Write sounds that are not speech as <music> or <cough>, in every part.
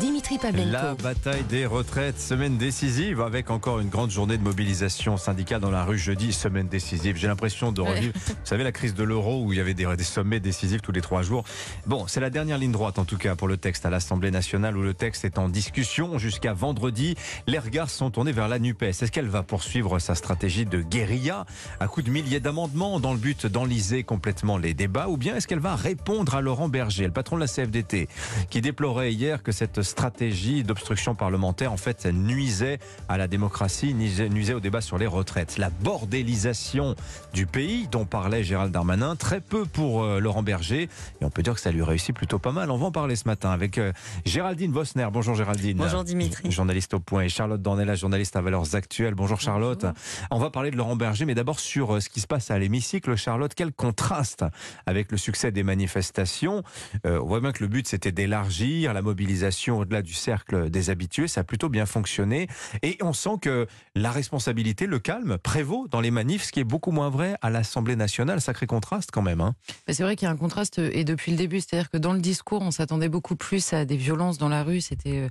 Dimitri Pavlenko. La bataille des retraites, semaine décisive avec encore une grande journée de mobilisation syndicale dans la rue jeudi, semaine décisive. J'ai l'impression de revivre, vous savez, la crise de l'euro où il y avait des, des, sommets décisifs tous les trois jours. Bon, c'est la dernière ligne droite en tout cas pour le texte à l'Assemblée nationale où le texte est en discussion jusqu'à vendredi. Les regards sont tournés vers la NUPES. Est-ce qu'elle va poursuivre sa stratégie de guérilla à coup de milliers d'amendements dans le but d'enliser complètement les débats ou bien est-ce qu'elle va répondre à Laurent Berger, le patron de la CFDT, qui déplorait hier que cette stratégie d'obstruction parlementaire, en fait, nuisait à la démocratie, nuisait au débat sur les retraites. La bordélisation du pays dont parlait Gérald Darmanin, très peu pour euh, Laurent Berger. Et on peut dire que ça lui réussit plutôt pas mal. On va en parler ce matin avec euh, Géraldine Vosner. Bonjour Géraldine. Bonjour Dimitri. Journaliste au point. Et Charlotte Dornella, journaliste à Valeurs Actuelles. Bonjour Charlotte. On va parler de Laurent Berger, mais d'abord sur euh, ce qui se passe à l'hémicycle. Charlotte, quel contraste avec le succès des manifestations? on voit bien que le but c'était d'élargir la mobilisation au-delà du cercle des habitués. Ça a plutôt bien fonctionné. Et on sent que la responsabilité, le calme, prévaut dans les manifs, ce qui est beaucoup moins vrai à l'Assemblée nationale. Sacré contraste quand même. Hein. C'est vrai qu'il y a un contraste, et depuis le début, c'est-à-dire que dans le discours, on s'attendait beaucoup plus à des violences dans la rue. C'était euh,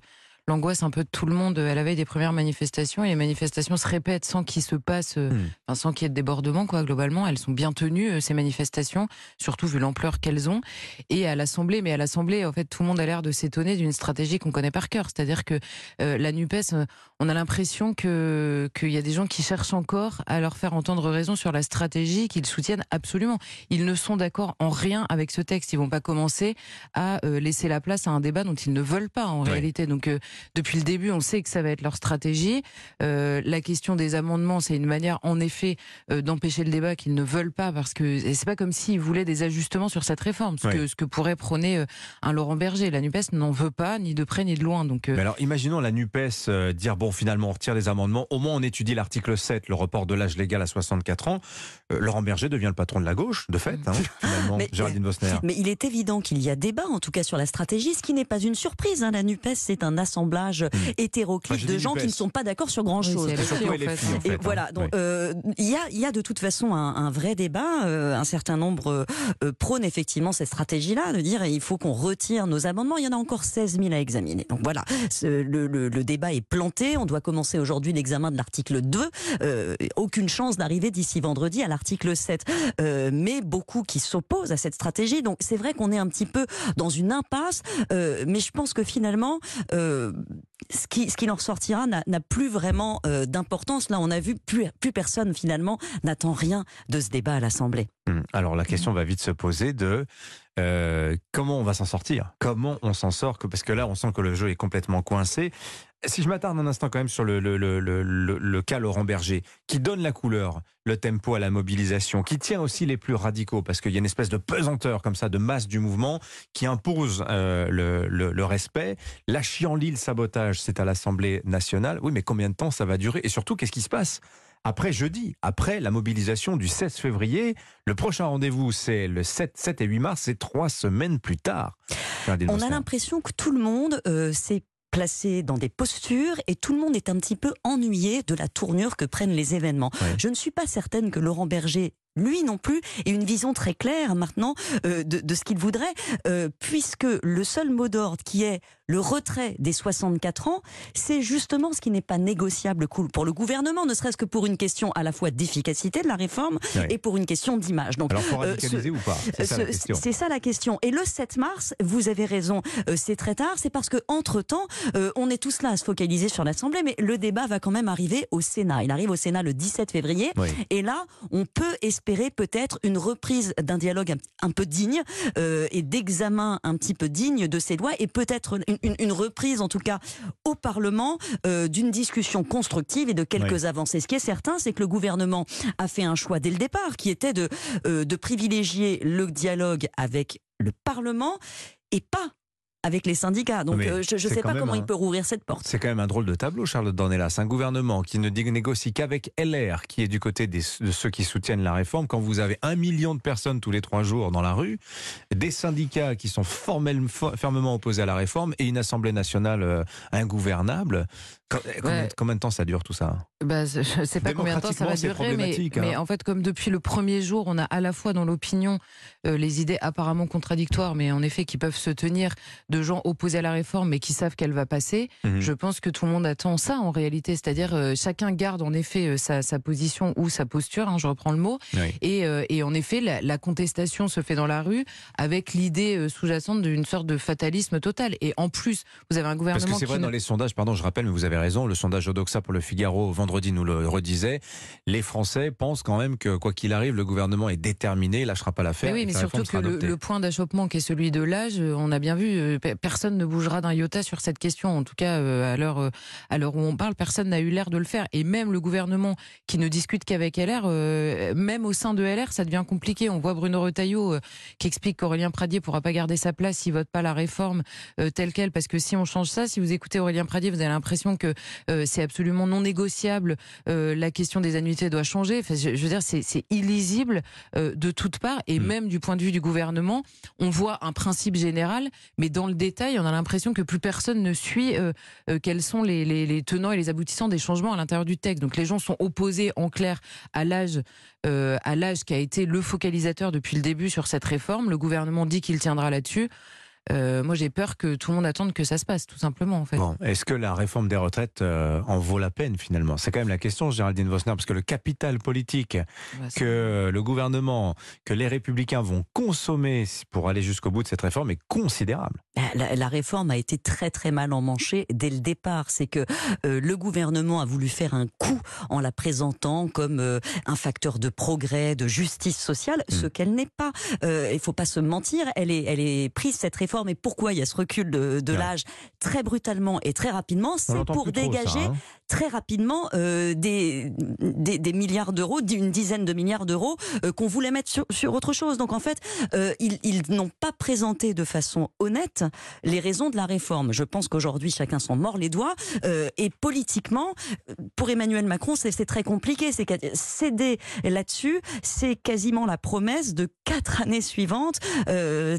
l'angoisse un peu de tout le monde à la veille des premières manifestations. Et les manifestations se répètent sans qu'il se passe, euh, hmm. sans qu'il y ait de débordement, quoi, globalement. Elles sont bien tenues, euh, ces manifestations, surtout vu l'ampleur qu'elles ont. Et à l'Assemblée, mais à l'Assemblée, en fait, tout le monde a l'air de s'étonner d'une stratégie qu'on connaît par cœur. C'est-à-dire que euh, la NUPES, on a l'impression que qu'il y a des gens qui cherchent encore à leur faire entendre raison sur la stratégie qu'ils soutiennent absolument. Ils ne sont d'accord en rien avec ce texte. Ils vont pas commencer à laisser la place à un débat dont ils ne veulent pas en réalité. Donc depuis le début, on sait que ça va être leur stratégie. Euh, la question des amendements, c'est une manière, en effet, euh, d'empêcher le débat qu'ils ne veulent pas, parce que c'est pas comme s'ils voulaient des ajustements sur cette réforme, ce, que, ce que pourrait prôner euh, un Laurent Berger. La Nupes n'en veut pas, ni de près ni de loin. Donc, Mais alors, imaginons la Nupes dire bon, finalement, on retire les amendements. Au moins, on étudie l'article 7, le report de l'âge légal à 64 ans. Laurent Berger devient le patron de la gauche, de fait, hein, <laughs> finalement. Mais, Géraldine Bosner. Mais il est évident qu'il y a débat, en tout cas sur la stratégie, ce qui n'est pas une surprise. Hein. La Nupes, c'est un assemblage Hmm. hétéroclite de gens qui ne sont pas d'accord sur grand chose. et voilà, donc euh, il y, a, y a de toute façon un, vrai débat. Euh, un certain nombre euh, prônent effectivement cette stratégie-là de dire il faut qu'on retire nos amendements. Il y en a encore 16 000 à examiner. Donc voilà, le, le, débat est planté. On doit commencer aujourd'hui l'examen de l'article 2. aucune chance d'arriver d'ici vendredi à l'article 7. mais beaucoup qui s'opposent à cette stratégie. Donc c'est vrai qu'on est un petit peu dans une impasse. mais je pense que finalement, ce qui, ce qui en ressortira n'a plus vraiment euh, d'importance. Là, on a vu, plus, plus personne finalement n'attend rien de ce débat à l'Assemblée. Hum. Alors la question va vite se poser de euh, comment on va s'en sortir? Comment on s'en sort? Parce que là, on sent que le jeu est complètement coincé. Si je m'attarde un instant quand même sur le, le, le, le, cas Laurent Berger, qui donne la couleur, le tempo à la mobilisation, qui tient aussi les plus radicaux, parce qu'il y a une espèce de pesanteur comme ça, de masse du mouvement, qui impose euh, le, respect. La chienlit, le sabotage, c'est à l'Assemblée nationale. Oui, mais combien de temps ça va durer? Et surtout, qu'est-ce qui se passe? Après jeudi, après la mobilisation du 16 février. Le prochain rendez-vous, c'est le 7, 7 et 8 mars, c'est trois semaines plus tard. On a l'impression que tout le monde euh, s'est placé dans des postures et tout le monde est un petit peu ennuyé de la tournure que prennent les événements. Je ne suis pas certaine que Laurent Berger lui non plus, ait une vision très claire maintenant euh, de, ce qu'il voudrait, euh, puisque le seul mot d'ordre qui est le retrait des 64 ans, c'est justement ce qui n'est pas négociable pour le gouvernement, ne serait-ce que pour une question à la fois d'efficacité de la réforme et pour une question d'image. Donc, Alors, faut euh, radicaliser ou pas? C'est ça, la question. Et le 7 mars, vous avez raison, c'est très tard, c'est parce que entre temps, on est tous là à se focaliser sur l'Assemblée, mais le débat va quand même arriver au Sénat. Il arrive au Sénat le 17 février, et là, on peut espérer peut-être une reprise d'un dialogue un, peu digne euh, et d'examen un petit peu digne de ces lois et peut-être une, reprise en tout cas au Parlement euh, d'une discussion constructive et de quelques avancées. Ce qui est certain, c'est que le gouvernement a fait un choix dès le départ qui était de, euh, de privilégier le dialogue avec le Parlement et pas avec les syndicats. Donc euh, je ne sais pas comment il peut rouvrir cette porte. C'est quand même un drôle de tableau, Charlotte Dornelas. Un gouvernement qui ne négocie qu'avec LR, qui est du côté de ceux qui soutiennent la réforme, quand vous avez un million de personnes tous les trois jours dans la rue, des syndicats qui sont formellement, fermement opposés à la réforme et une Assemblée nationale euh, ingouvernable. Combien, de temps ça dure tout ça? Bah, Je ne sais pas combien de temps ça va durer, mais, hein. mais, en fait, comme depuis le premier jour, on a à la fois dans l'opinion euh, les idées apparemment contradictoires, mais en effet qui peuvent se tenir de gens opposés à la réforme, mais qui savent qu'elle va passer. Mhm. Je pense que tout le monde attend ça en réalité, c'est-à-dire euh, chacun garde en effet euh, sa, sa, position ou sa posture, hein, je reprends le mot, et, et, en effet la, la, contestation se fait dans la rue avec l'idée sous-jacente d'une sorte de fatalisme total. Et en plus, vous avez un gouvernement Parce que c'est vrai dans les sondages, pardon, je rappelle, mais vous avez raison, le sondage Odoxa pour le Figaro vendredi nous le redisait, les Français pensent quand même que quoi qu'il arrive, le gouvernement est déterminé, lâchera pas l'affaire. Oui, mais surtout que le, point d'achoppement qui est celui de l'âge, euh, on a bien vu, euh, personne ne bougera d'un iota sur cette question. En tout cas, euh, à l'heure à l'heure où on parle, personne n'a eu l'air de le faire. Et même le gouvernement qui ne discute qu'avec LR, même au sein de LR, ça devient compliqué. On voit Bruno Retailleau qui explique qu'Aurélien Pradier pourra pas garder sa place s'il vote pas la réforme telle quelle, parce que si on change ça, si vous écoutez Aurélien Pradier, vous avez l'impression que euh, c'est absolument non négociable. Euh, la question des annuités doit changer. je, veux dire, c'est illisible euh, de toutes parts et mm. même du point de vue du gouvernement, on voit un principe général, mais dans le détail, on a l'impression que plus personne ne suit quels sont les, les, tenants et les aboutissants des changements à l'intérieur du texte. Donc les gens sont opposés en clair à l'âge à l'âge qui a été le focalisateur depuis le début sur cette réforme. Le gouvernement dit qu'il tiendra là-dessus. Euh, moi, j'ai peur que tout le monde attende que ça se passe, tout simplement. En fait. Bon, est-ce que la réforme des retraites euh, en vaut la peine finalement? C'est quand même la question, Géraldine Vosner, parce que le capital politique bah, que le gouvernement, que les républicains vont consommer pour aller jusqu'au bout de cette réforme est considérable. La, la, réforme a été très très mal emmanchée dès le départ. C'est que euh, le gouvernement a voulu faire un coup en la présentant comme un facteur de progrès, de justice sociale, ce hmm. qu'elle n'est pas. Il ne faut pas se mentir, elle est, elle est prise cette réforme mais pourquoi il y a ce recul de, l'âge très brutalement et très rapidement? C'est pour dégager hein. très rapidement euh, des, des, milliards d'euros, une dizaine de milliards d'euros euh, qu'on voulait mettre sur, autre chose. Donc en fait, euh, ils, ils n'ont pas présenté de façon honnête les raisons de la réforme. Je pense qu'aujourd'hui, chacun s'en mord les doigts. et politiquement, pour Emmanuel Macron, c'est très compliqué. C'est céder là-dessus, c'est quasiment la promesse de quatre années suivantes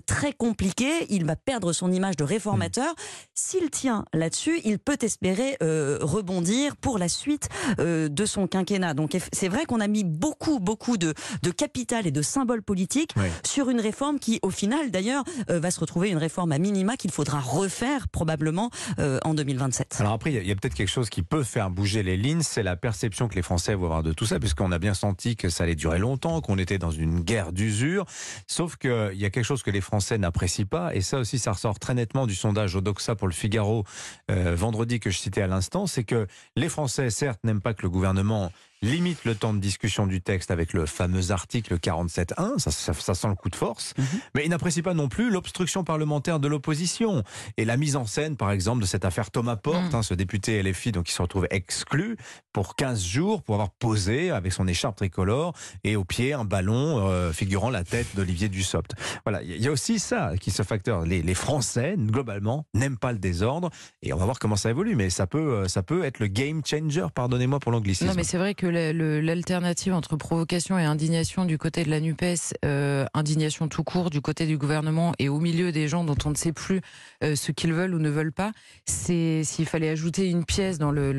très compliquées. Il va perdre son image de réformateur. S'il tient là-dessus, il peut espérer euh, rebondir pour la suite euh, de son quinquennat. Donc c'est vrai qu'on a mis beaucoup, beaucoup de, de capital et de symboles politiques sur une réforme qui, au final, d'ailleurs, euh, va se retrouver une réforme à qu'il faudra refaire probablement en 2027. Alors après, il y a, peut-être quelque chose qui peut faire bouger les lignes, c'est la perception que les Français vont avoir de tout ça, puisqu'on a bien senti que ça allait durer longtemps, qu'on était dans une guerre d'usure. Sauf qu'il y a quelque chose que les Français n'apprécient pas, et ça aussi, ça ressort très nettement du sondage Odoxa pour le Figaro euh, vendredi que je citais à l'instant, c'est que les Français, certes, n'aiment pas que le gouvernement limite le temps de discussion du texte avec le fameux article 47.1, ça, ça, sent le coup de force, mhm. mais il n'apprécie pas non plus l'obstruction parlementaire de l'opposition et la mise en scène, par exemple, de cette affaire Thomas Porte, mhm. hein, ce député LFI donc, qui se retrouve exclu pour 15 jours pour avoir posé avec son écharpe tricolore et au pied un ballon euh, figurant la tête d'Olivier Dussopt. Voilà, il y a aussi ça qui se facteur. Les, les Français, globalement, n'aiment pas le désordre et on va voir comment ça évolue, mais ça peut, euh, ça peut être le game changer, pardonnez-moi pour l'anglicisme. Non, mais c'est vrai que l'alternative entre provocation et indignation du côté de la NUPES, euh, indignation tout court du côté du gouvernement et au milieu des gens dont on ne sait plus euh, ce qu'ils veulent ou ne veulent pas, c'est s'il fallait ajouter une pièce dans le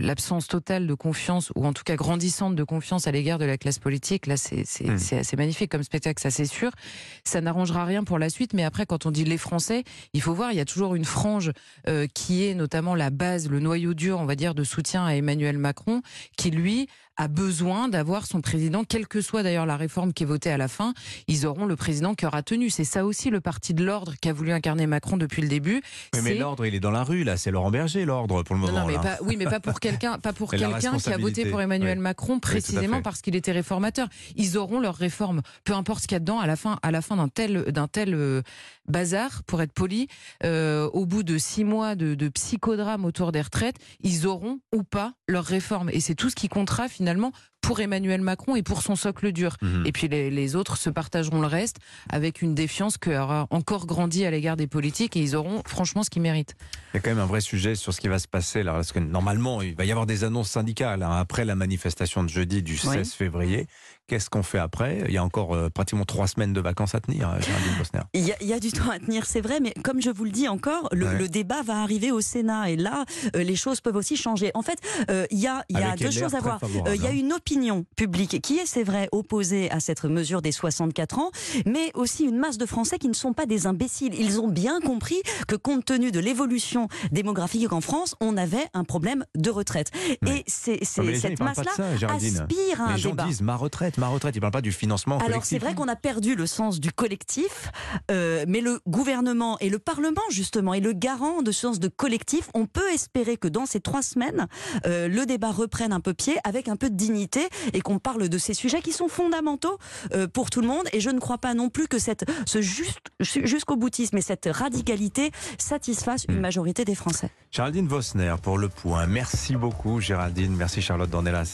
l'absence le, totale de confiance ou en tout cas grandissante de confiance à l'égard de la classe politique, là c'est hmm. assez magnifique comme spectacle, ça c'est sûr. Ça n'arrangera rien pour la suite, mais après quand on dit les Français, il faut voir, il y a toujours une frange euh, qui est notamment la base, le noyau dur, on va dire, de soutien à Emmanuel Macron, qui lui a besoin d'avoir son président, quelle que soit d'ailleurs la réforme qui est votée à la fin, ils auront le président qui aura tenu. C'est ça aussi le parti de l'ordre qu'a voulu incarner Macron depuis le début. mais l'ordre, il est dans la rue, là, c'est Laurent Berger, l'ordre, pour le moment. Non, mais Pas, oui, mais pas pour <laughs> quelqu'un, qui a voté pour Emmanuel Macron précisément parce qu'il était réformateur. Ils auront leur réforme, peu importe ce qu'il y a dedans, à la fin, à la fin d'un tel, tel euh, bazar, pour être poli, euh, au bout de six mois de, de psychodrame autour des retraites, ils auront ou pas leur réforme. Et c'est tout ce qui comptera finalement finalement pour Emmanuel Macron et pour son socle dur. Mhm. Et puis les, les autres se partageront le reste avec une défiance qui aura encore grandi à l'égard des politiques et ils auront franchement ce qu'ils méritent. Il y a quand même un vrai sujet sur ce qui va se passer là, parce que normalement, il va y avoir des annonces syndicales hein, après la manifestation de jeudi du 16 Oui. février. Qu'est-ce qu'on fait après? Il y a encore euh, pratiquement trois semaines de vacances à tenir, euh, Géraldine Bosner. Il y, a, il y a du temps à tenir, c'est vrai, mais comme je vous le dis encore, le, Ouais. le débat va arriver au Sénat et là, euh, les choses peuvent aussi changer. En fait, euh, il y a, il y a deux LR choses à voir. Euh, Il y a hein. une opinion publique qui est, c'est vrai, opposée à cette mesure des 64 ans, mais aussi une masse de Français qui ne sont pas des imbéciles. Ils ont bien compris que compte tenu de l'évolution démographique en France, on avait un problème de retraite. Ouais. Et c'est, mais cette masse-là aspire à un Les gens débat. disent ma retraite, ma retraite. Ils ne parlent pas du financement Alors collectif. c'est vrai qu'on a perdu le sens du collectif, euh, mais le gouvernement et le Parlement justement est le garant de ce sens de collectif. On peut espérer que dans ces trois semaines, euh, le débat reprenne un peu pied avec un peu de dignité et qu'on parle de ces sujets qui sont fondamentaux euh, pour tout le monde. Et je ne crois pas non plus que cette, ce juste, jusqu'au boutisme et cette radicalité satisfassent une Hmm. majorité des Français. Géraldine Vosner pour le point. Merci beaucoup, Géraldine. Merci, Charlotte Dornelas.